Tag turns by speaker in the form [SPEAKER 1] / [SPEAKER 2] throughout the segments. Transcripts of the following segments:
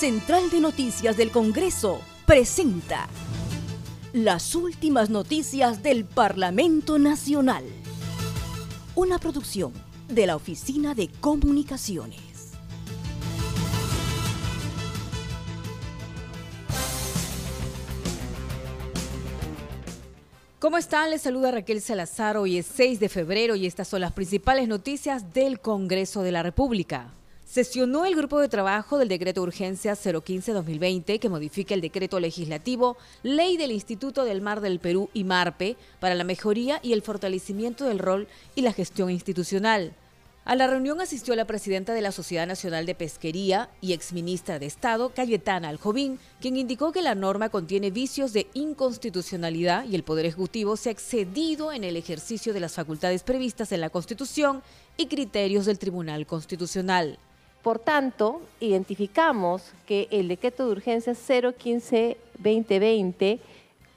[SPEAKER 1] Central de Noticias del Congreso presenta las últimas noticias del Parlamento Nacional. Una producción de la Oficina de Comunicaciones. ¿Cómo están? Les saluda Raquel Salazar. Hoy es 6 de febrero y estas son las principales noticias del Congreso de la República. Sesionó el grupo de trabajo del decreto de urgencia 015-2020 que modifica el decreto legislativo Ley del Instituto del Mar del Perú y MARPE para la mejoría y el fortalecimiento del rol y la gestión institucional. A la reunión asistió la presidenta de la Sociedad Nacional de Pesquería y exministra de Estado, Cayetana Aljovín, quien indicó que la norma contiene vicios de inconstitucionalidad y el Poder Ejecutivo se ha excedido en el ejercicio de las facultades previstas en la Constitución y criterios del Tribunal Constitucional.
[SPEAKER 2] Por tanto, identificamos que el decreto de urgencia 015-2020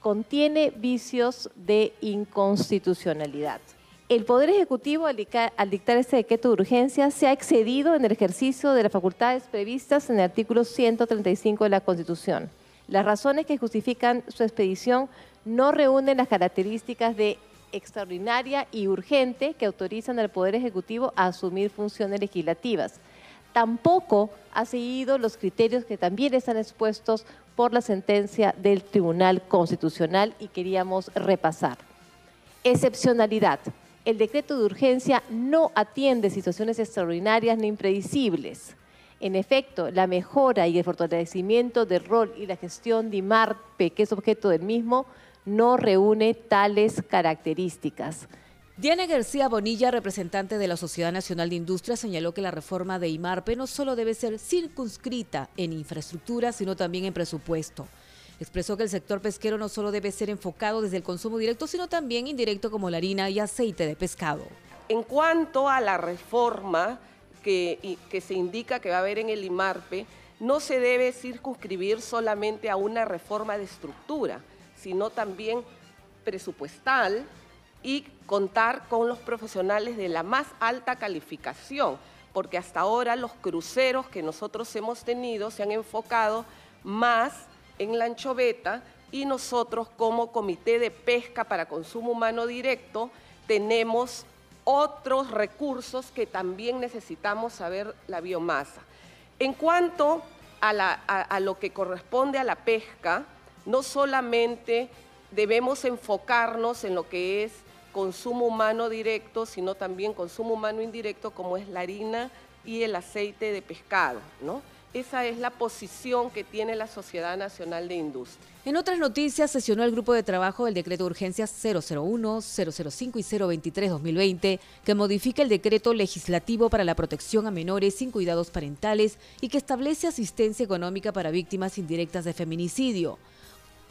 [SPEAKER 2] contiene vicios de inconstitucionalidad. El Poder Ejecutivo, al dictar, este decreto de urgencia, se ha excedido en el ejercicio de las facultades previstas en el artículo 135 de la Constitución. Las razones que justifican su expedición no reúnen las características de extraordinaria y urgente que autorizan al Poder Ejecutivo a asumir funciones legislativas tampoco ha seguido los criterios que también están expuestos por la sentencia del Tribunal Constitucional y queríamos repasar. Excepcionalidad. El decreto de urgencia no atiende situaciones extraordinarias ni impredecibles. En efecto, la mejora y el fortalecimiento del rol y la gestión de IMARPE, que es objeto del mismo, no reúne tales características.
[SPEAKER 1] Diana García Bonilla, representante de la Sociedad Nacional de Industria, señaló que la reforma de IMARPE no solo debe ser circunscrita en infraestructura, sino también en presupuesto. Expresó que el sector pesquero no solo debe ser enfocado desde el consumo directo, sino también indirecto como la harina y aceite de pescado.
[SPEAKER 3] En cuanto a la reforma que, se indica que va a haber en el IMARPE, no se debe circunscribir solamente a una reforma de estructura, sino también presupuestal, y contar con los profesionales de la más alta calificación, porque hasta ahora los cruceros que nosotros hemos tenido se han enfocado más en la anchoveta y nosotros como Comité de Pesca para Consumo Humano Directo tenemos otros recursos que también necesitamos saber la biomasa. En cuanto a, a lo que corresponde a la pesca, no solamente debemos enfocarnos en lo que es consumo humano directo, sino también consumo humano indirecto, como es la harina y el aceite de pescado, ¿no? Esa es la posición que tiene la Sociedad Nacional de Industria.
[SPEAKER 1] En otras noticias, sesionó el grupo de trabajo del decreto de urgencias 001, 005 y 023-2020, que modifica el decreto legislativo para la protección a menores sin cuidados parentales y que establece asistencia económica para víctimas indirectas de feminicidio.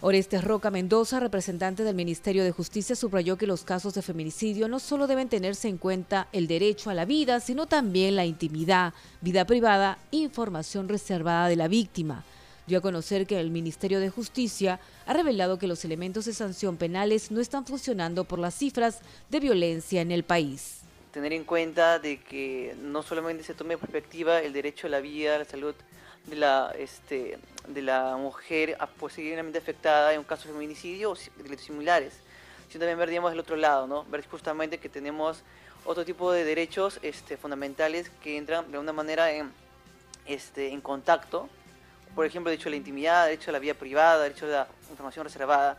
[SPEAKER 1] Orestes Roca Mendoza, representante del Ministerio de Justicia, subrayó que los casos de feminicidio no solo deben tenerse en cuenta el derecho a la vida, sino también la intimidad, vida privada, información reservada de la víctima. Dio a conocer que el Ministerio de Justicia ha revelado que los elementos de sanción penales no están funcionando por las cifras de violencia en el país.
[SPEAKER 4] Tener en cuenta de que no solamente se tome perspectiva el derecho a la vida, a la salud de la, este, de la mujer posiblemente afectada en un caso de feminicidio o delitos similares, sino también ver digamos, el otro lado, ¿no? ver justamente que tenemos otro tipo de derechos este, fundamentales que entran de alguna manera en, este, en contacto, por ejemplo, derecho a la intimidad, derecho a la vida privada, derecho a la información reservada.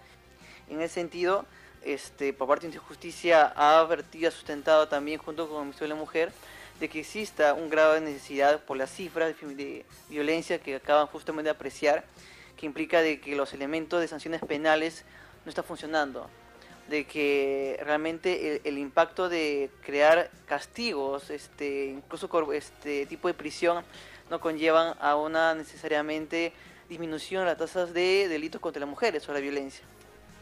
[SPEAKER 4] En ese sentido, este, por parte de Justicia ha advertido, ha sustentado también junto con el Ministerio de la Mujer de que exista un grado de necesidad por las cifras de, violencia que acaban justamente de apreciar, que implica de que los elementos de sanciones penales no están funcionando, de que realmente el, impacto de crear castigos, este, incluso este tipo de prisión, no conllevan a una necesariamente disminución de las tasas de delitos contra las mujeres o la violencia.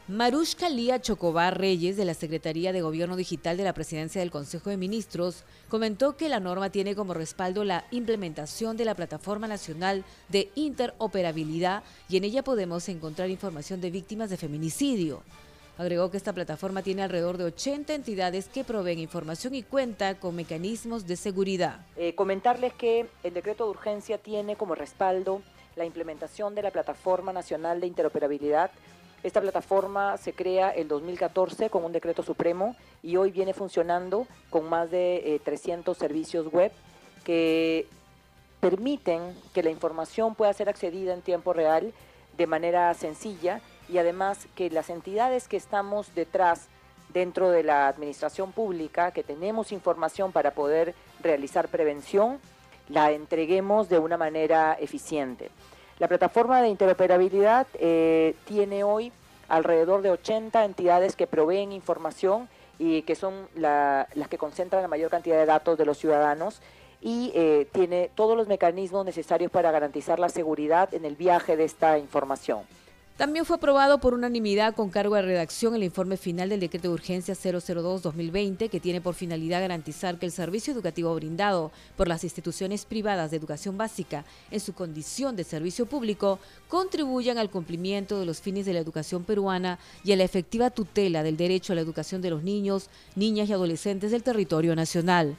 [SPEAKER 1] Marushka Lía Chocobar Reyes, de la Secretaría de Gobierno Digital de la Presidencia del Consejo de Ministros, comentó que la norma tiene como respaldo la implementación de la Plataforma Nacional de Interoperabilidad y en ella podemos encontrar información de víctimas de feminicidio. Agregó que esta plataforma tiene alrededor de 80 entidades que proveen información y cuenta con mecanismos de seguridad.
[SPEAKER 5] Eh, comentarles que el decreto de urgencia tiene como respaldo la implementación de la Plataforma Nacional de Interoperabilidad. Esta plataforma se crea el 2014 con un decreto supremo y hoy viene funcionando con más de 300 eh, servicios web que permiten que la información pueda ser accedida en tiempo real de manera sencilla y además que las entidades que estamos detrás dentro de la administración pública, que tenemos información para poder realizar prevención, la entreguemos de una manera eficiente. La plataforma de interoperabilidad eh, tiene hoy alrededor de 80 entidades que proveen información y que son las que concentran la mayor cantidad de datos de los ciudadanos y eh, tiene todos los mecanismos necesarios para garantizar la seguridad en el viaje de esta información.
[SPEAKER 1] También fue aprobado por unanimidad con cargo de redacción el informe final del decreto de urgencia 002-2020 que tiene por finalidad garantizar que el servicio educativo brindado por las instituciones privadas de educación básica en su condición de servicio público contribuyan al cumplimiento de los fines de la educación peruana y a la efectiva tutela del derecho a la educación de los niños, niñas y adolescentes del territorio nacional.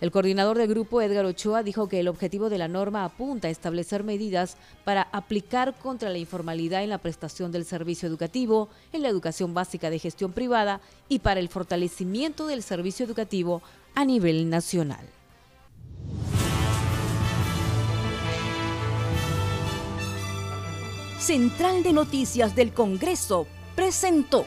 [SPEAKER 1] El coordinador del grupo, Edgar Ochoa, dijo que el objetivo de la norma apunta a establecer medidas para aplicar contra la informalidad en la prestación del servicio educativo, en la educación básica de gestión privada y para el fortalecimiento del servicio educativo a nivel nacional.
[SPEAKER 6] Central de Noticias del Congreso presentó